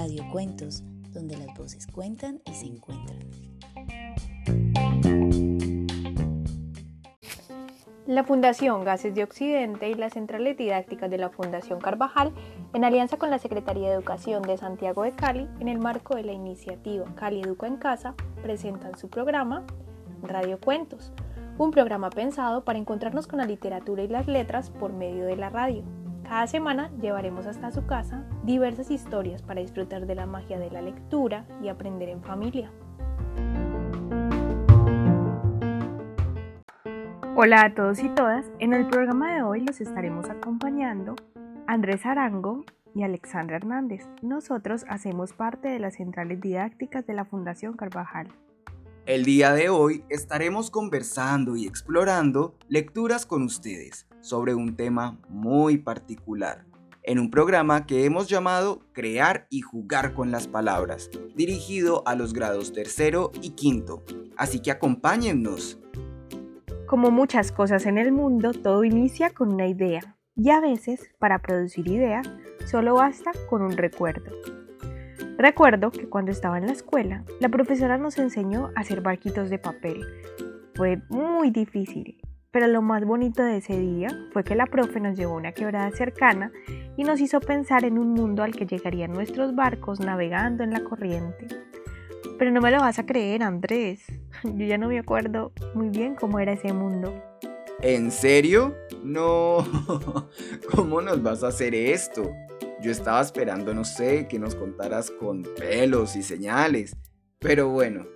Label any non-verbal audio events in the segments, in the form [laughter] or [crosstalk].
Radio Cuentos, donde las voces cuentan y se encuentran. La Fundación Gases de Occidente y las centrales didácticas de la Fundación Carvajal, en alianza con la Secretaría de Educación de Santiago de Cali, en el marco de la iniciativa Cali Educa en Casa, presentan su programa Radio Cuentos, un programa pensado para encontrarnos con la literatura y las letras por medio de la radio. Cada semana llevaremos hasta su casa diversas historias para disfrutar de la magia de la lectura y aprender en familia. Hola a todos y todas, en el programa de hoy los estaremos acompañando Andrés Arango y Alexandra Hernández. Nosotros hacemos parte de las centrales didácticas de la Fundación Carvajal. El día de hoy estaremos conversando y explorando lecturas con ustedes sobre un tema muy particular, en un programa que hemos llamado Crear y jugar con las palabras, dirigido a los grados tercero y quinto. Así que acompáñennos. Como muchas cosas en el mundo, todo inicia con una idea, y a veces, para producir ideas, solo basta con un recuerdo. Recuerdo que cuando estaba en la escuela, la profesora nos enseñó a hacer barquitos de papel. Fue muy difícil, pero lo más bonito de ese día fue que la profe nos llevó a una quebrada cercana y nos hizo pensar en un mundo al que llegarían nuestros barcos navegando en la corriente. Pero no me lo vas a creer, Andrés. [laughs] Yo ya no me acuerdo muy bien cómo era ese mundo. ¿En serio? No. [laughs] ¿Cómo nos vas a hacer esto? Yo estaba esperando, no sé, que nos contaras con pelos y señales. Pero bueno,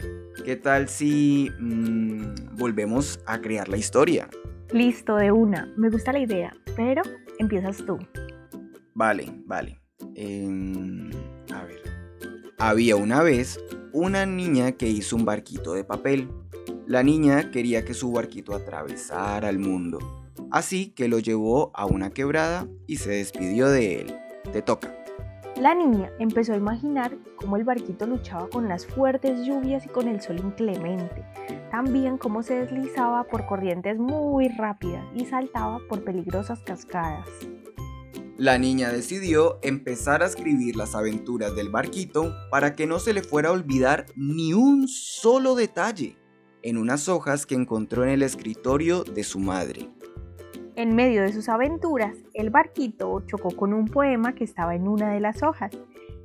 ¿qué tal si mm, volvemos a crear la historia? Listo, de una. Me gusta la idea, pero empiezas tú. Vale, vale. Em, a ver. Había una vez una niña que hizo un barquito de papel. La niña quería que su barquito atravesara el mundo. Así que lo llevó a una quebrada y se despidió de él. Te toca. La niña empezó a imaginar cómo el barquito luchaba con las fuertes lluvias y con el sol inclemente, también cómo se deslizaba por corrientes muy rápidas y saltaba por peligrosas cascadas. La niña decidió empezar a escribir las aventuras del barquito para que no se le fuera a olvidar ni un solo detalle en unas hojas que encontró en el escritorio de su madre. En medio de sus aventuras, el barquito chocó con un poema que estaba en una de las hojas.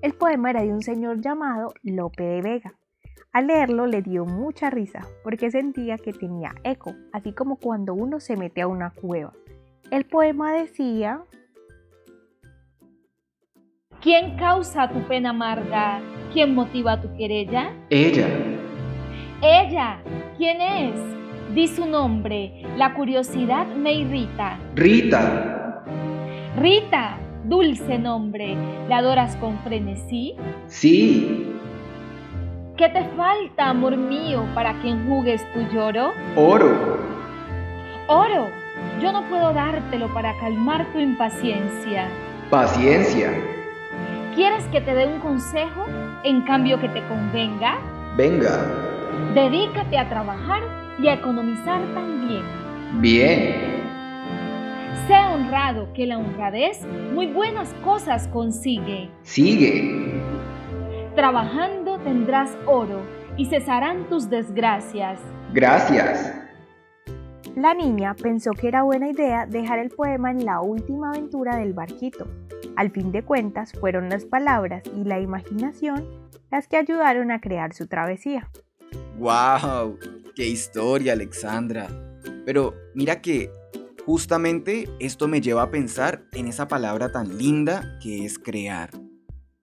El poema era de un señor llamado Lope de Vega. Al leerlo le dio mucha risa porque sentía que tenía eco, así como cuando uno se mete a una cueva. El poema decía... ¿Quién causa tu pena amarga? ¿Quién motiva tu querella? Ella. Ella. ¿Quién es? Di su nombre, la curiosidad me irrita. Rita. Rita, dulce nombre, ¿la adoras con frenesí? Sí. ¿Qué te falta, amor mío, para que enjugues tu lloro? Oro. Oro, yo no puedo dártelo para calmar tu impaciencia. Paciencia. ¿Quieres que te dé un consejo en cambio que te convenga? Venga. Dedícate a trabajar y a economizar también. Bien. Sé honrado que la honradez muy buenas cosas consigue. Sigue. Trabajando tendrás oro y cesarán tus desgracias. Gracias. La niña pensó que era buena idea dejar el poema en la última aventura del barquito. Al fin de cuentas, fueron las palabras y la imaginación las que ayudaron a crear su travesía. ¡Wow! ¡Qué historia, Alexandra! Pero mira que justamente esto me lleva a pensar en esa palabra tan linda que es crear.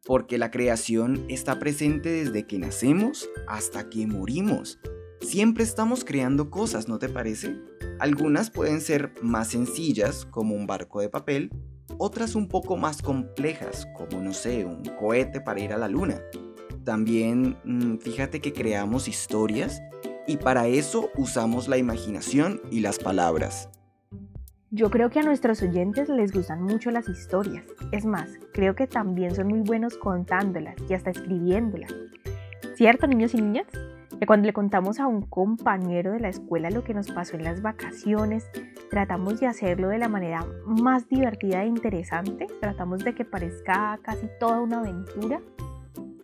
Porque la creación está presente desde que nacemos hasta que morimos. Siempre estamos creando cosas, ¿no te parece? Algunas pueden ser más sencillas, como un barco de papel, otras un poco más complejas, como no sé, un cohete para ir a la luna. También mm, fíjate que creamos historias y para eso usamos la imaginación y las palabras. Yo creo que a nuestros oyentes les gustan mucho las historias. Es más, creo que también son muy buenos contándolas y hasta escribiéndolas. ¿Cierto, niños y niñas? Que cuando le contamos a un compañero de la escuela lo que nos pasó en las vacaciones, tratamos de hacerlo de la manera más divertida e interesante, tratamos de que parezca casi toda una aventura.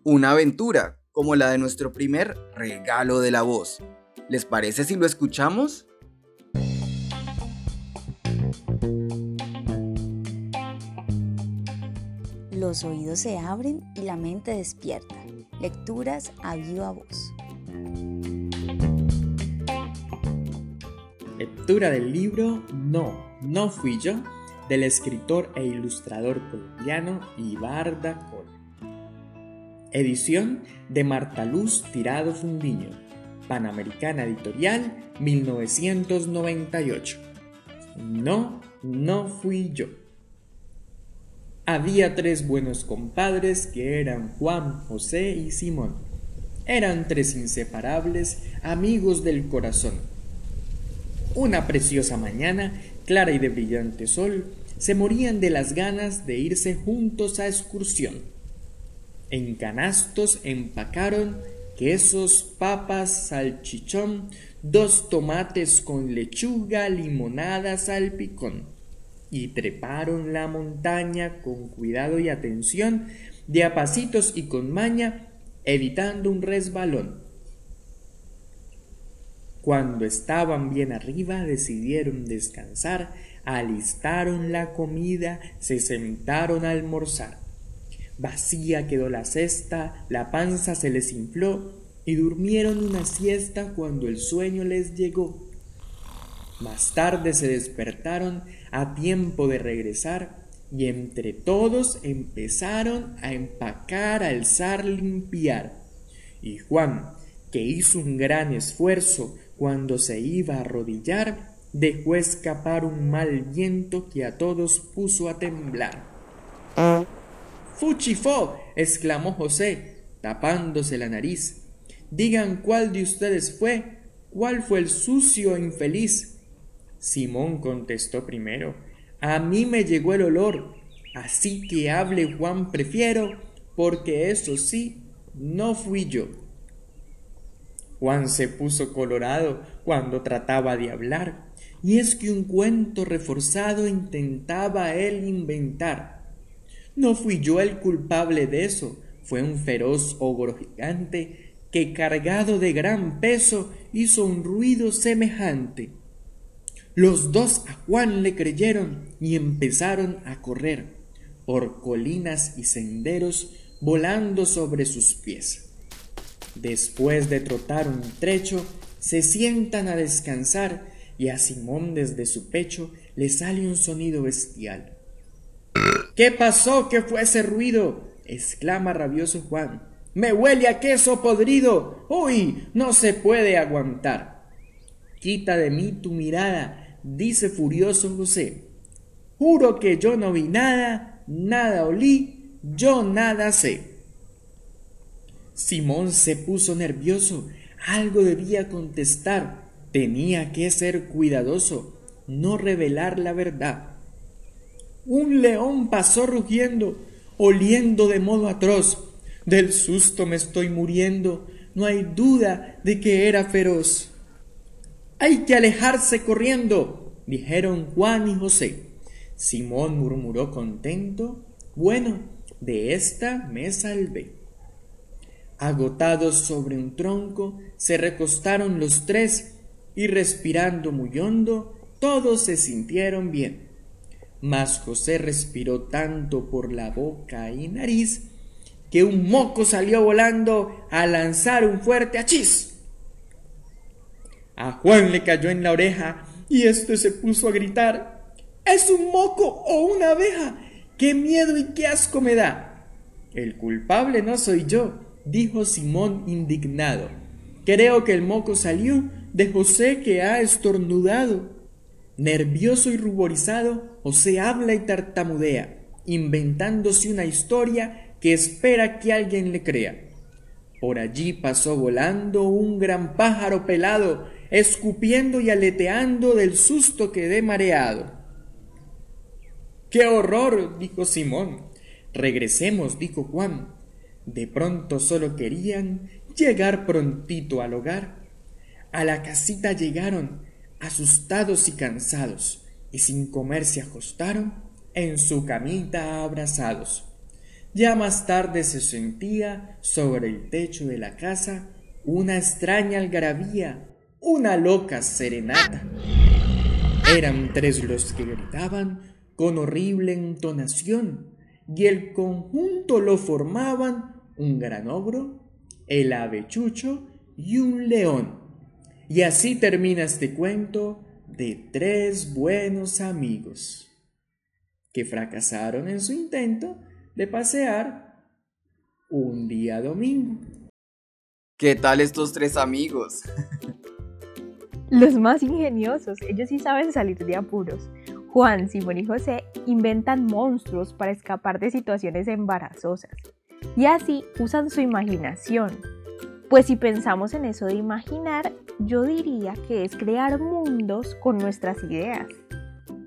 una aventura, como la de nuestro primer regalo de la voz. ¿Les parece si lo escuchamos? Los oídos se abren y la mente despierta. Lecturas a viva voz. Lectura del libro No, no fui yo, del escritor e ilustrador colombiano Ibarda Col. Edición de Marta Luz Tirado Fundiño, Panamericana Editorial 1998. No, no fui yo. Había tres buenos compadres que eran Juan, José y Simón. Eran tres inseparables amigos del corazón una preciosa mañana, clara y de brillante sol, se morían de las ganas de irse juntos a excursión. En canastos empacaron quesos, papas, salchichón, dos tomates con lechuga, limonada, salpicón, y treparon la montaña con cuidado y atención, de a pasitos y con maña, evitando un resbalón. Cuando estaban bien arriba decidieron descansar, alistaron la comida, se sentaron a almorzar. Vacía quedó la cesta, la panza se les infló y durmieron una siesta cuando el sueño les llegó. Más tarde se despertaron a tiempo de regresar y entre todos empezaron a empacar, alzar, limpiar. Y Juan, que hizo un gran esfuerzo, cuando se iba a arrodillar, dejó escapar un mal viento que a todos puso a temblar. ¡Fuchifó! exclamó José, tapándose la nariz. Digan cuál de ustedes fue, cuál fue el sucio e infeliz. Simón contestó primero. A mí me llegó el olor, así que hable Juan prefiero, porque eso sí, no fui yo. Juan se puso colorado cuando trataba de hablar, y es que un cuento reforzado intentaba él inventar. No fui yo el culpable de eso, fue un feroz ogro gigante que cargado de gran peso hizo un ruido semejante. Los dos a Juan le creyeron y empezaron a correr por colinas y senderos volando sobre sus pies. Después de trotar un trecho, se sientan a descansar y a Simón desde su pecho le sale un sonido bestial. ¿Qué pasó? ¿Qué fue ese ruido? exclama rabioso Juan. Me huele a queso podrido. ¡Uy! No se puede aguantar. Quita de mí tu mirada, dice furioso José. Juro que yo no vi nada, nada olí, yo nada sé. Simón se puso nervioso. Algo debía contestar. Tenía que ser cuidadoso, no revelar la verdad. Un león pasó rugiendo, oliendo de modo atroz. Del susto me estoy muriendo. No hay duda de que era feroz. Hay que alejarse corriendo, dijeron Juan y José. Simón murmuró contento. Bueno, de esta me salvé. Agotados sobre un tronco, se recostaron los tres y respirando muy hondo, todos se sintieron bien. Mas José respiró tanto por la boca y nariz que un moco salió volando a lanzar un fuerte achís. A Juan le cayó en la oreja y éste se puso a gritar ¿Es un moco o una abeja? ¡Qué miedo y qué asco me da! El culpable no soy yo, dijo Simón indignado. Creo que el moco salió de José que ha estornudado. Nervioso y ruborizado, José habla y tartamudea, inventándose una historia que espera que alguien le crea. Por allí pasó volando un gran pájaro pelado, escupiendo y aleteando del susto que quedé mareado. ¡Qué horror! dijo Simón. Regresemos, dijo Juan. De pronto solo querían llegar prontito al hogar. A la casita llegaron, asustados y cansados, y sin comer se acostaron en su camita abrazados. Ya más tarde se sentía sobre el techo de la casa una extraña algarabía, una loca serenata. Eran tres los que gritaban con horrible entonación y el conjunto lo formaban un gran ogro, el avechucho y un león. Y así termina este cuento de tres buenos amigos que fracasaron en su intento de pasear un día domingo. ¿Qué tal estos tres amigos? [laughs] Los más ingeniosos, ellos sí saben salir de apuros. Juan, Simón y José inventan monstruos para escapar de situaciones embarazosas. Y así usan su imaginación. Pues si pensamos en eso de imaginar, yo diría que es crear mundos con nuestras ideas.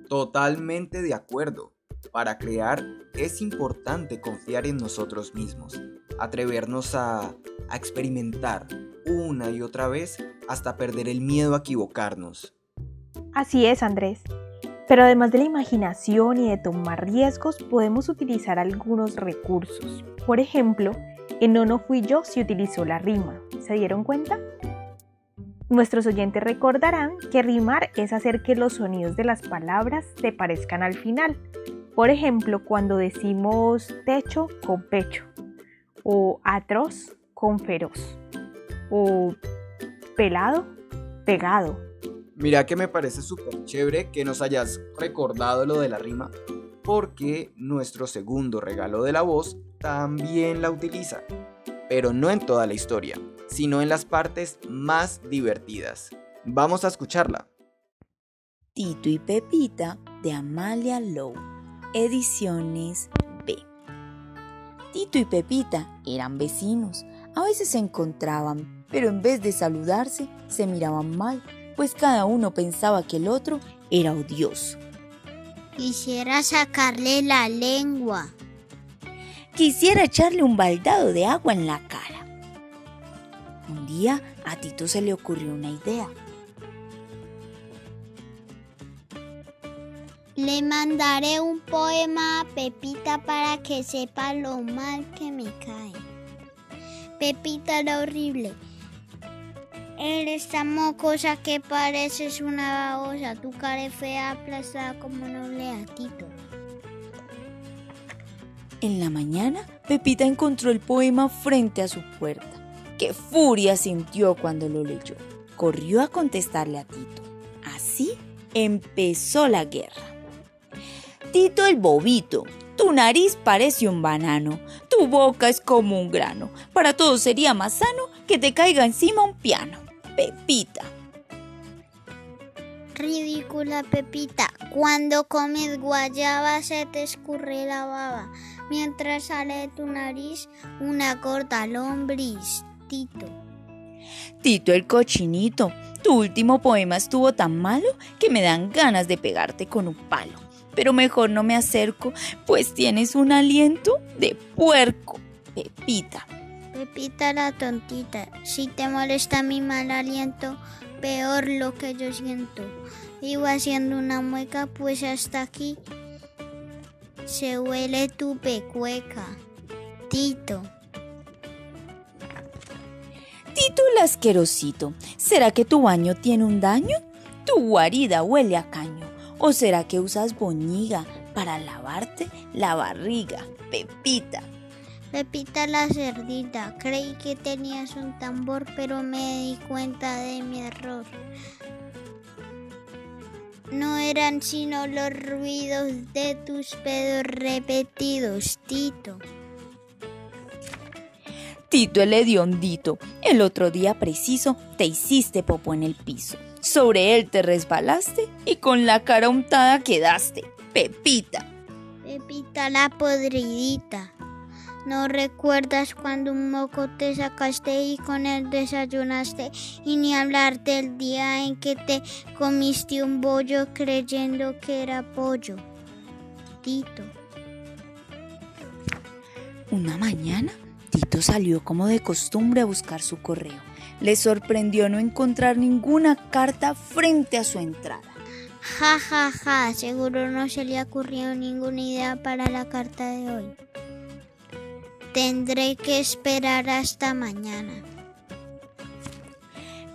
Totalmente de acuerdo. Para crear es importante confiar en nosotros mismos, atrevernos a, a, experimentar una y otra vez hasta perder el miedo a equivocarnos. Así es, Andrés. Pero además de la imaginación y de tomar riesgos, podemos utilizar algunos recursos. Por ejemplo, en No No Fui Yo se utilizó la rima. ¿Se dieron cuenta? Nuestros oyentes recordarán que rimar es hacer que los sonidos de las palabras se parezcan al final. Por ejemplo, cuando decimos techo con pecho, o atroz con feroz, o pelado, pegado. Mira que me parece súper chévere que nos hayas recordado lo de la rima, porque nuestro segundo regalo de la voz también la utiliza, pero no en toda la historia, sino en las partes más divertidas. Vamos a escucharla. Tito y Pepita de Amalia Lowe, ediciones B. Tito y Pepita eran vecinos, a veces se encontraban, pero en vez de saludarse, se miraban mal pues cada uno pensaba que el otro era odioso. Quisiera sacarle la lengua. Quisiera echarle un baldado de agua en la cara. Un día a Tito se le ocurrió una idea. Le mandaré un poema a Pepita para que sepa lo mal que me cae. Pepita era horrible Eres tan mocosa que pareces una babosa. Tu cara es fea aplastada como noble Tito. En la mañana, Pepita encontró el poema frente a su puerta. ¡Qué furia sintió cuando lo leyó! Corrió a contestarle a Tito. Así empezó la guerra. Tito el bobito, tu nariz parece un banano, tu boca es como un grano. Para todos sería más sano que te caiga encima un piano. Pepita. Ridícula Pepita, cuando comes guayaba se te escurre la baba, mientras sale de tu nariz una corta lombriz, Tito. Tito el cochinito, tu último poema estuvo tan malo que me dan ganas de pegarte con un palo. Pero mejor no me acerco, pues tienes un aliento de puerco, Pepita. Pepita la tontita, si te molesta mi mal aliento, peor lo que yo siento. Iba haciendo una mueca, pues hasta aquí se huele tu pecueca. Tito. Tito el asquerosito, ¿será que tu baño tiene un daño? Tu guarida huele a caño. ¿O será que usas boñiga para lavarte la barriga, Pepita? Pepita la cerdita, creí que tenías un tambor, pero me di cuenta de mi error. No eran sino los ruidos de tus pedos repetidos, Tito. Tito el hediondito, el otro día preciso te hiciste popo en el piso. Sobre él te resbalaste y con la cara untada quedaste, Pepita. Pepita la podridita. ¿No recuerdas cuando un moco te sacaste y con él desayunaste? Y ni hablar del día en que te comiste un bollo creyendo que era pollo. Tito. Una mañana, Tito salió como de costumbre a buscar su correo. Le sorprendió no encontrar ninguna carta frente a su entrada. Ja, ja, ja, seguro no se le ocurrió ninguna idea para la carta de hoy. Tendré que esperar hasta mañana.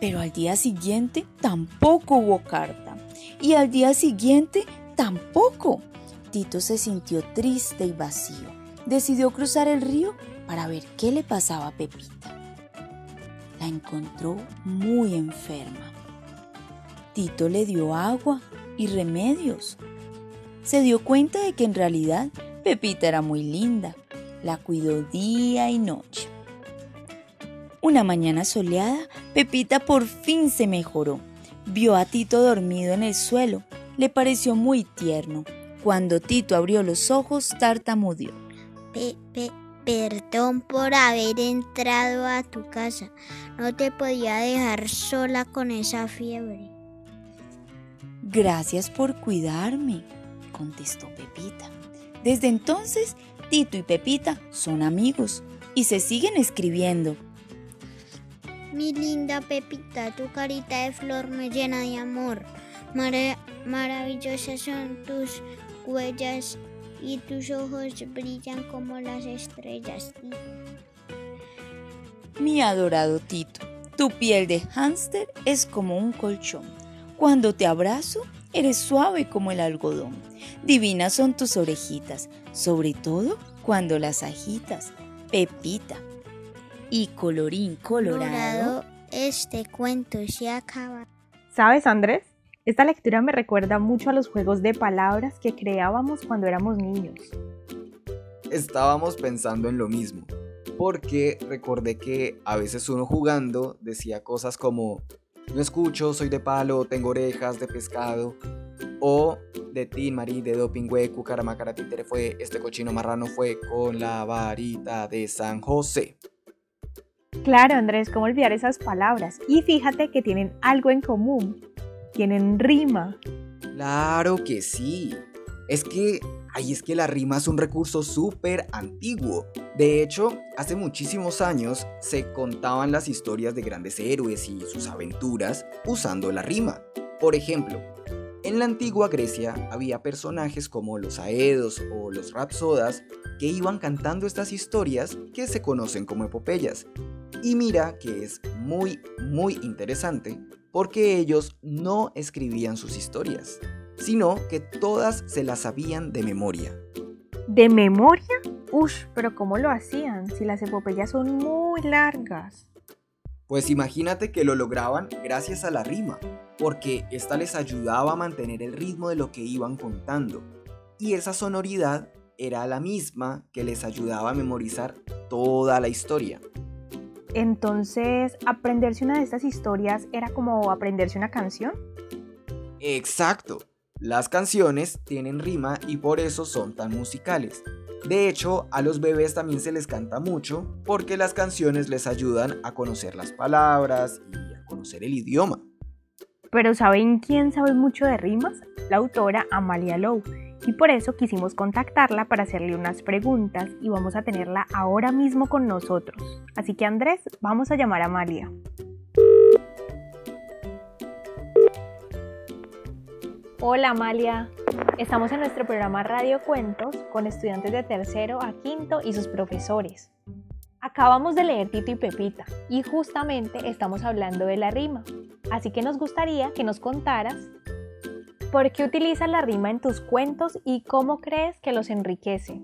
Pero al día siguiente tampoco hubo carta. Y al día siguiente tampoco. Tito se sintió triste y vacío. Decidió cruzar el río para ver qué le pasaba a Pepita. La encontró muy enferma. Tito le dio agua y remedios. Se dio cuenta de que en realidad Pepita era muy linda. La cuidó día y noche. Una mañana soleada, Pepita por fin se mejoró. Vio a Tito dormido en el suelo. Le pareció muy tierno. Cuando Tito abrió los ojos, tartamudeó. Pepe, perdón por haber entrado a tu casa. No te podía dejar sola con esa fiebre. Gracias por cuidarme, contestó Pepita. Desde entonces, Tito y Pepita son amigos y se siguen escribiendo. Mi linda Pepita, tu carita de flor me llena de amor. maravillosas son tus huellas y tus ojos brillan como las estrellas. Mi adorado Tito, tu piel de hámster es como un colchón. Cuando te abrazo, eres suave como el algodón. Divinas son tus orejitas, sobre todo cuando las agitas. Pepita. Y colorín colorado. este cuento se acaba. ¿Sabes, Andrés? Esta lectura me recuerda mucho a los juegos de palabras que creábamos cuando éramos niños. Estábamos pensando en lo mismo, porque recordé que a veces uno jugando decía cosas como, no escucho, soy de palo, tengo orejas de pescado, o de Tin Marí, de Dopingüe, Cucaramacara Títere fue, este cochino marrano fue con la varita de San José. Claro, Andrés, ¿cómo olvidar esas palabras? Y fíjate que tienen algo en común tienen rima. Claro que sí. Es que, ay, es que la rima es un recurso súper antiguo. De hecho, hace muchísimos años se contaban las historias de grandes héroes y sus aventuras usando la rima. Por ejemplo, en la antigua Grecia había personajes como los Aedos o los Rapsodas que iban cantando estas historias que se conocen como epopeyas. Y mira que es muy, muy interesante porque ellos no escribían sus historias, sino que todas se las sabían de memoria. ¿De memoria? Ush, pero ¿cómo lo hacían si las epopeyas son muy largas? Pues imagínate que lo lograban gracias a la rima, porque esta les ayudaba a mantener el ritmo de lo que iban contando, y esa sonoridad era la misma que les ayudaba a memorizar toda la historia. Entonces, aprenderse una de estas historias era como aprenderse una canción. Exacto. Las canciones tienen rima y por eso son tan musicales. De hecho, a los bebés también se les canta mucho porque las canciones les ayudan a conocer las palabras y a conocer el idioma. Pero ¿saben quién sabe mucho de rimas? La autora Amalia Lowe y por eso quisimos contactarla para hacerle unas preguntas y vamos a tenerla ahora mismo con nosotros. Así que Andrés, vamos a llamar a Amalia. Hola Amalia, estamos en nuestro programa Radio Cuentos con estudiantes de tercero a quinto y sus profesores. Acabamos de leer Tito y Pepita y justamente estamos hablando de la rima, así que nos gustaría que nos contaras ¿Por qué utilizas la rima en tus cuentos y cómo crees que los enriquece?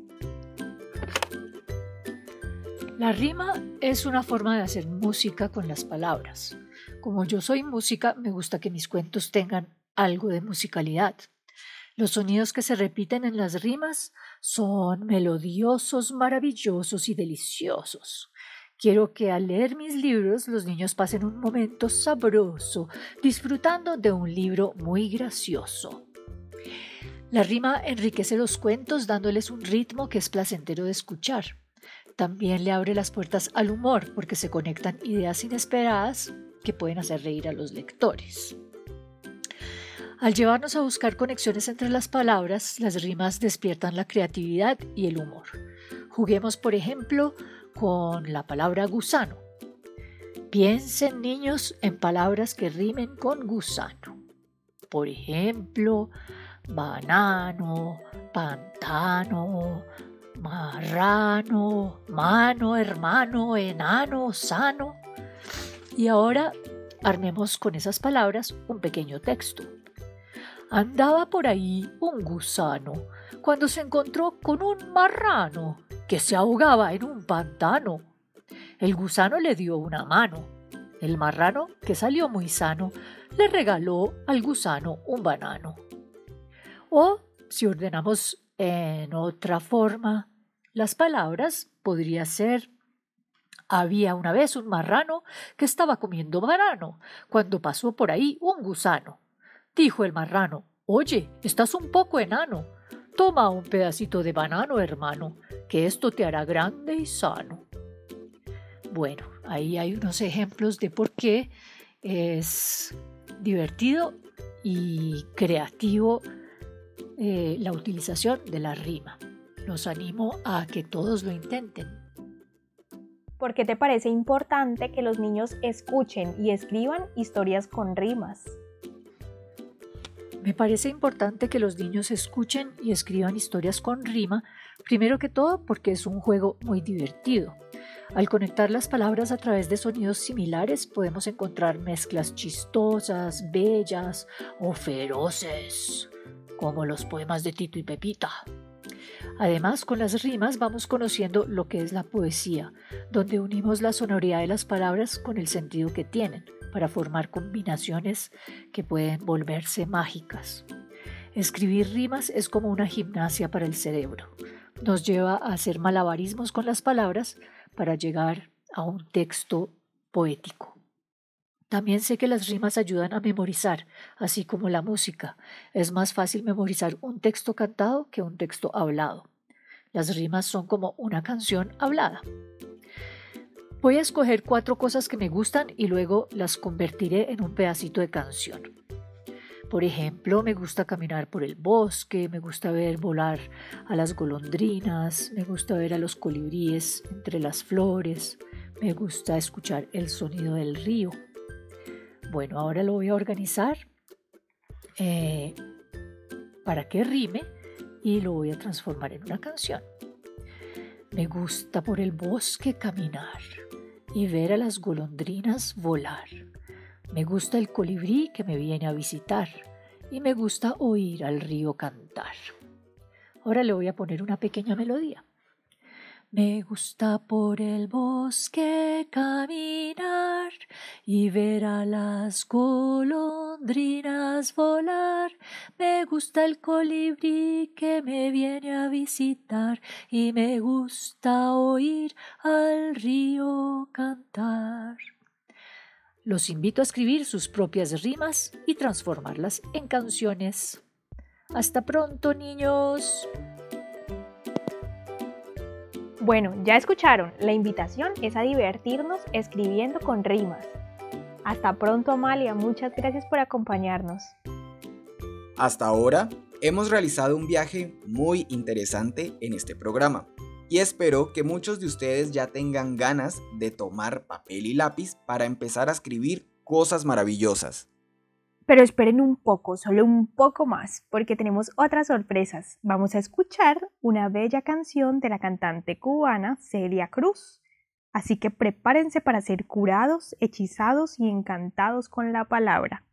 La rima es una forma de hacer música con las palabras. Como yo soy música, me gusta que mis cuentos tengan algo de musicalidad. Los sonidos que se repiten en las rimas son melodiosos, maravillosos y deliciosos. Quiero que al leer mis libros los niños pasen un momento sabroso, disfrutando de un libro muy gracioso. La rima enriquece los cuentos dándoles un ritmo que es placentero de escuchar. También le abre las puertas al humor porque se conectan ideas inesperadas que pueden hacer reír a los lectores. Al llevarnos a buscar conexiones entre las palabras, las rimas despiertan la creatividad y el humor. Juguemos, por ejemplo, con la palabra gusano. Piensen niños en palabras que rimen con gusano. Por ejemplo, banano, pantano, marrano, mano, hermano, enano, sano. Y ahora armemos con esas palabras un pequeño texto. Andaba por ahí un gusano cuando se encontró con un marrano que se ahogaba en un pantano. El gusano le dio una mano. El marrano, que salió muy sano, le regaló al gusano un banano. O, si ordenamos en otra forma las palabras, podría ser había una vez un marrano que estaba comiendo banano cuando pasó por ahí un gusano. Dijo el marrano, Oye, estás un poco enano. Toma un pedacito de banano, hermano, que esto te hará grande y sano. Bueno, ahí hay unos ejemplos de por qué es divertido y creativo eh, la utilización de la rima. Los animo a que todos lo intenten. ¿Por qué te parece importante que los niños escuchen y escriban historias con rimas? Me parece importante que los niños escuchen y escriban historias con rima, primero que todo porque es un juego muy divertido. Al conectar las palabras a través de sonidos similares podemos encontrar mezclas chistosas, bellas o feroces, como los poemas de Tito y Pepita. Además, con las rimas vamos conociendo lo que es la poesía, donde unimos la sonoridad de las palabras con el sentido que tienen, para formar combinaciones que pueden volverse mágicas. Escribir rimas es como una gimnasia para el cerebro. Nos lleva a hacer malabarismos con las palabras para llegar a un texto poético. También sé que las rimas ayudan a memorizar, así como la música. Es más fácil memorizar un texto cantado que un texto hablado. Las rimas son como una canción hablada. Voy a escoger cuatro cosas que me gustan y luego las convertiré en un pedacito de canción. Por ejemplo, me gusta caminar por el bosque, me gusta ver volar a las golondrinas, me gusta ver a los colibríes entre las flores, me gusta escuchar el sonido del río. Bueno, ahora lo voy a organizar eh, para que rime y lo voy a transformar en una canción. Me gusta por el bosque caminar y ver a las golondrinas volar. Me gusta el colibrí que me viene a visitar y me gusta oír al río cantar. Ahora le voy a poner una pequeña melodía. Me gusta por el bosque caminar y ver a las golondrinas volar. Me gusta el colibrí que me viene a visitar y me gusta oír al río cantar. Los invito a escribir sus propias rimas y transformarlas en canciones. Hasta pronto, niños. Bueno, ya escucharon, la invitación es a divertirnos escribiendo con rimas. Hasta pronto Amalia, muchas gracias por acompañarnos. Hasta ahora hemos realizado un viaje muy interesante en este programa y espero que muchos de ustedes ya tengan ganas de tomar papel y lápiz para empezar a escribir cosas maravillosas. Pero esperen un poco, solo un poco más, porque tenemos otras sorpresas. Vamos a escuchar una bella canción de la cantante cubana Celia Cruz. Así que prepárense para ser curados, hechizados y encantados con la palabra.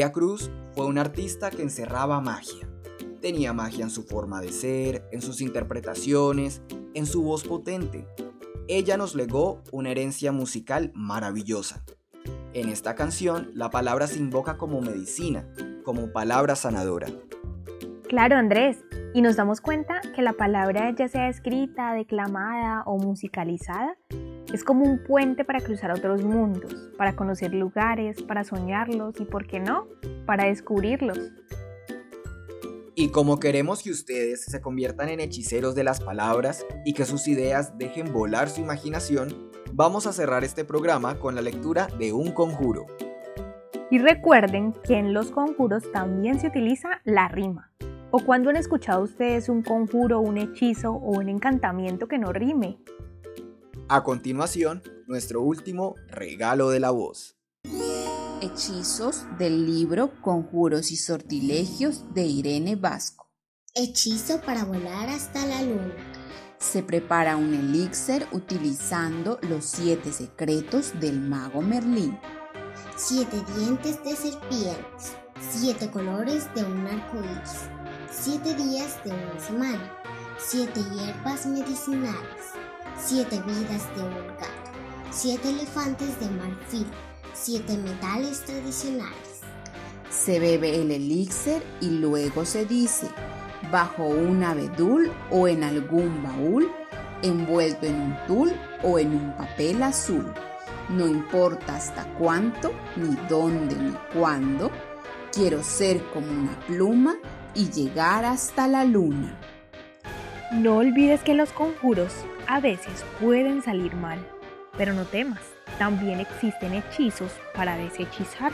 Celia Cruz fue una artista que encerraba magia. Tenía magia en su forma de ser, en sus interpretaciones, en su voz potente. Ella nos legó una herencia musical maravillosa. En esta canción, la palabra se invoca como medicina, como palabra sanadora. Claro, Andrés, y nos damos cuenta que la palabra ya sea escrita, declamada o musicalizada, es como un puente para cruzar otros mundos, para conocer lugares, para soñarlos y, ¿por qué no?, para descubrirlos. Y como queremos que ustedes se conviertan en hechiceros de las palabras y que sus ideas dejen volar su imaginación, vamos a cerrar este programa con la lectura de un conjuro. Y recuerden que en los conjuros también se utiliza la rima. ¿O cuando han escuchado ustedes un conjuro, un hechizo o un encantamiento que no rime? A continuación, nuestro último regalo de la voz. Hechizos del libro Conjuros y Sortilegios de Irene Vasco. Hechizo para volar hasta la luna. Se prepara un elixir utilizando los siete secretos del mago Merlín. Siete dientes de serpientes. Siete colores de un arco iris. Siete días de una semana. Siete hierbas medicinales. Siete vidas de un gato. Siete elefantes de marfil. Siete metales tradicionales. Se bebe el elixir y luego se dice, bajo un abedul o en algún baúl, envuelto en un tul o en un papel azul. No importa hasta cuánto, ni dónde, ni cuándo, quiero ser como una pluma y llegar hasta la luna. No olvides que los conjuros a veces pueden salir mal, pero no temas, también existen hechizos para deshechizar.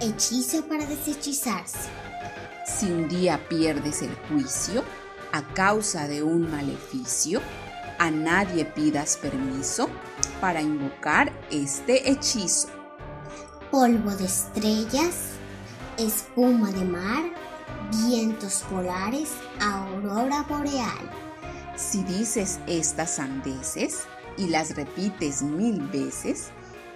Hechizo para deshechizarse. Si un día pierdes el juicio a causa de un maleficio, a nadie pidas permiso para invocar este hechizo. Polvo de estrellas, espuma de mar, vientos polares, aurora boreal. Si dices estas sandeces y las repites mil veces,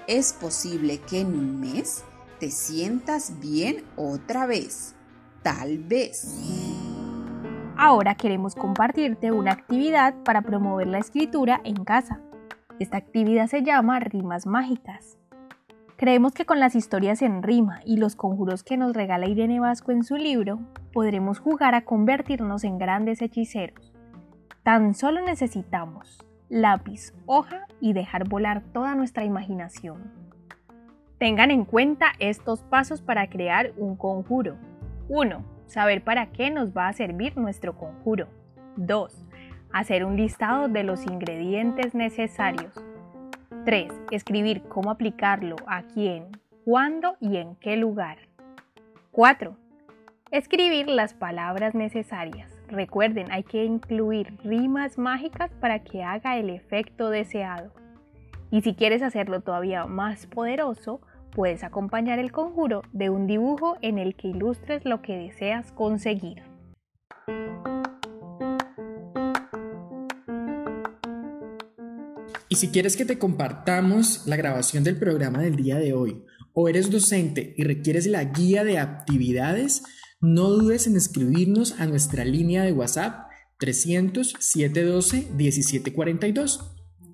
es posible que en un mes te sientas bien otra vez. Tal vez. Ahora queremos compartirte una actividad para promover la escritura en casa. Esta actividad se llama Rimas Mágicas. Creemos que con las historias en rima y los conjuros que nos regala Irene Vasco en su libro, podremos jugar a convertirnos en grandes hechiceros. Tan solo necesitamos lápiz, hoja y dejar volar toda nuestra imaginación. Tengan en cuenta estos pasos para crear un conjuro. 1. Saber para qué nos va a servir nuestro conjuro. 2. Hacer un listado de los ingredientes necesarios. 3. Escribir cómo aplicarlo, a quién, cuándo y en qué lugar. 4. Escribir las palabras necesarias. Recuerden, hay que incluir rimas mágicas para que haga el efecto deseado. Y si quieres hacerlo todavía más poderoso, puedes acompañar el conjuro de un dibujo en el que ilustres lo que deseas conseguir. Y si quieres que te compartamos la grabación del programa del día de hoy, o eres docente y requieres la guía de actividades, no dudes en escribirnos a nuestra línea de WhatsApp 300 712 1742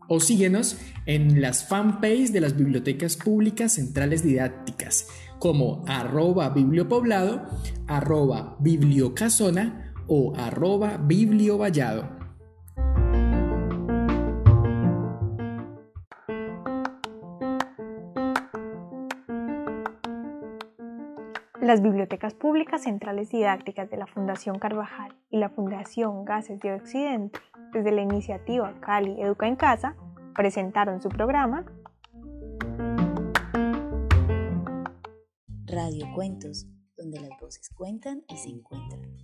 o síguenos en las fanpages de las bibliotecas públicas centrales didácticas como arroba bibliopoblado, arroba bibliocasona o arroba bibliovallado. Las bibliotecas públicas centrales didácticas de la Fundación Carvajal y la Fundación Gases de Occidente, desde la iniciativa Cali Educa en Casa, presentaron su programa Radio Cuentos, donde las voces cuentan y se encuentran.